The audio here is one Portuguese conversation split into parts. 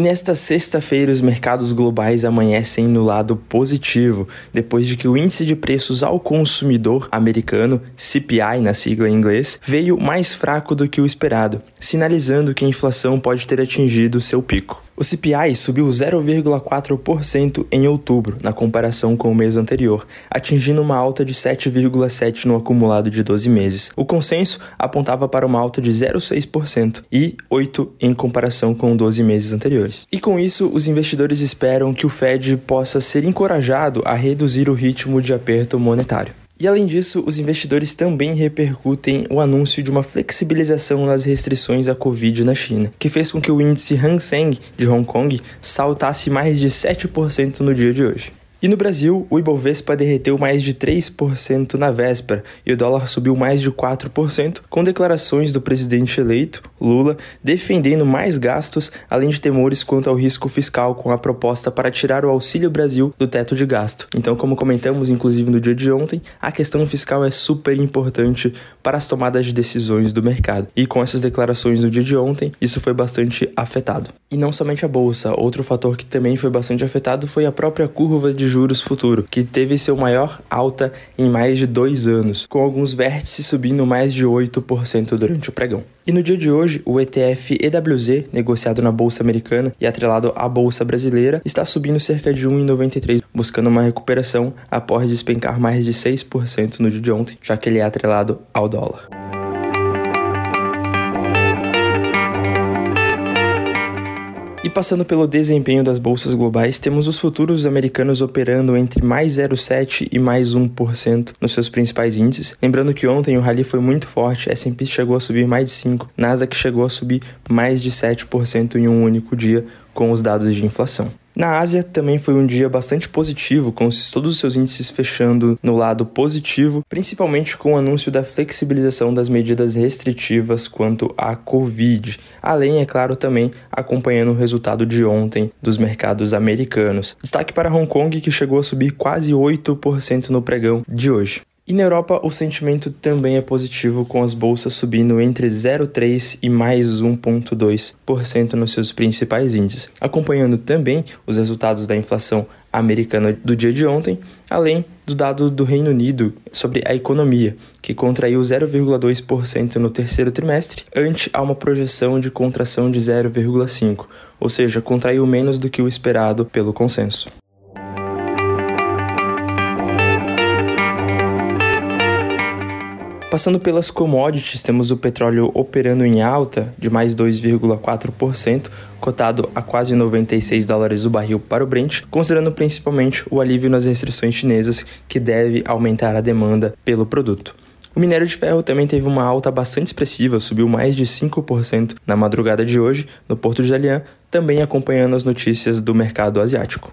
E nesta sexta-feira, os mercados globais amanhecem no lado positivo, depois de que o índice de preços ao consumidor americano, CPI na sigla em inglês, veio mais fraco do que o esperado, sinalizando que a inflação pode ter atingido seu pico. O CPI subiu 0,4% em outubro, na comparação com o mês anterior, atingindo uma alta de 7,7% no acumulado de 12 meses. O consenso apontava para uma alta de 0,6% e 8% em comparação com 12 meses anteriores. E com isso, os investidores esperam que o Fed possa ser encorajado a reduzir o ritmo de aperto monetário. E além disso, os investidores também repercutem o anúncio de uma flexibilização nas restrições à Covid na China, que fez com que o índice Hang Seng de Hong Kong saltasse mais de 7% no dia de hoje. E no Brasil, o Ibovespa derreteu mais de 3% na véspera e o dólar subiu mais de 4%, com declarações do presidente eleito, Lula, defendendo mais gastos, além de temores quanto ao risco fiscal com a proposta para tirar o Auxílio Brasil do teto de gasto. Então, como comentamos inclusive no dia de ontem, a questão fiscal é super importante para as tomadas de decisões do mercado. E com essas declarações no dia de ontem, isso foi bastante afetado. E não somente a bolsa, outro fator que também foi bastante afetado foi a própria curva de juros futuro, que teve seu maior alta em mais de dois anos, com alguns vértices subindo mais de 8% durante o pregão. E no dia de hoje, o ETF EWZ, negociado na Bolsa Americana e atrelado à Bolsa Brasileira, está subindo cerca de 1,93, buscando uma recuperação após despencar mais de 6% no dia de ontem, já que ele é atrelado ao dólar. E passando pelo desempenho das bolsas globais, temos os futuros americanos operando entre mais 0,7% e mais 1% nos seus principais índices. Lembrando que ontem o rally foi muito forte, S&P chegou a subir mais de 5%, Nasdaq chegou a subir mais de 7% em um único dia com os dados de inflação. Na Ásia também foi um dia bastante positivo, com todos os seus índices fechando no lado positivo, principalmente com o anúncio da flexibilização das medidas restritivas quanto à Covid. Além, é claro, também acompanhando o resultado de ontem dos mercados americanos. Destaque para Hong Kong, que chegou a subir quase 8% no pregão de hoje. E na Europa, o sentimento também é positivo, com as bolsas subindo entre 0,3% e mais 1,2% nos seus principais índices, acompanhando também os resultados da inflação americana do dia de ontem, além do dado do Reino Unido sobre a economia, que contraiu 0,2% no terceiro trimestre, ante a uma projeção de contração de 0,5%, ou seja, contraiu menos do que o esperado pelo consenso. Passando pelas commodities, temos o petróleo operando em alta de mais 2,4%, cotado a quase 96 dólares o barril para o Brent, considerando principalmente o alívio nas restrições chinesas que deve aumentar a demanda pelo produto. O minério de ferro também teve uma alta bastante expressiva, subiu mais de 5% na madrugada de hoje no Porto de Dalian, também acompanhando as notícias do mercado asiático.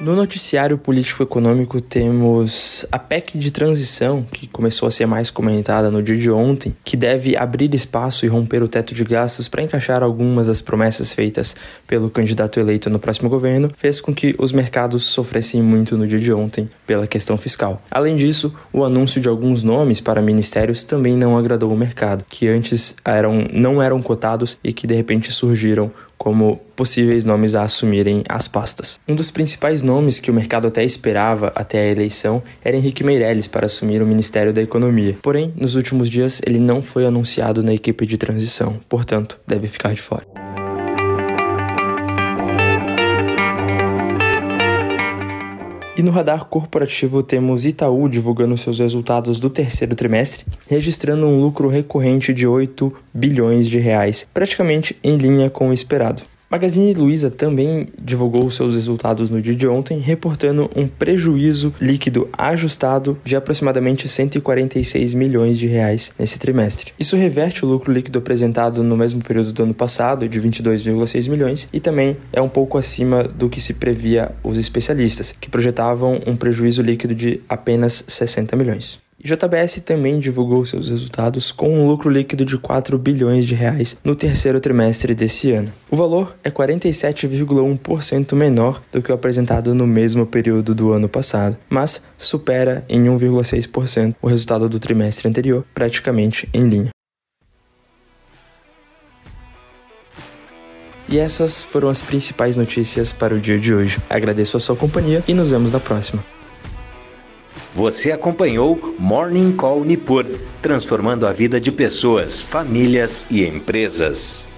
No noticiário político-econômico temos a PEC de transição, que começou a ser mais comentada no dia de ontem, que deve abrir espaço e romper o teto de gastos para encaixar algumas das promessas feitas pelo candidato eleito no próximo governo, fez com que os mercados sofressem muito no dia de ontem pela questão fiscal. Além disso, o anúncio de alguns nomes para ministérios também não agradou o mercado, que antes eram, não eram cotados e que de repente surgiram como possíveis nomes a assumirem as pastas. Um dos principais nomes que o mercado até esperava até a eleição era Henrique Meirelles para assumir o Ministério da Economia. Porém, nos últimos dias ele não foi anunciado na equipe de transição, portanto, deve ficar de fora. E no radar corporativo temos Itaú divulgando seus resultados do terceiro trimestre, registrando um lucro recorrente de 8 bilhões de reais, praticamente em linha com o esperado. Magazine Luiza também divulgou seus resultados no dia de ontem, reportando um prejuízo líquido ajustado de aproximadamente 146 milhões de reais nesse trimestre. Isso reverte o lucro líquido apresentado no mesmo período do ano passado, de 22,6 milhões, e também é um pouco acima do que se previa os especialistas, que projetavam um prejuízo líquido de apenas 60 milhões. JBS também divulgou seus resultados com um lucro líquido de 4 bilhões de reais no terceiro trimestre desse ano. O valor é 47,1% menor do que o apresentado no mesmo período do ano passado, mas supera em 1,6% o resultado do trimestre anterior, praticamente em linha. E essas foram as principais notícias para o dia de hoje. Agradeço a sua companhia e nos vemos na próxima. Você acompanhou Morning Call Nipur, transformando a vida de pessoas, famílias e empresas.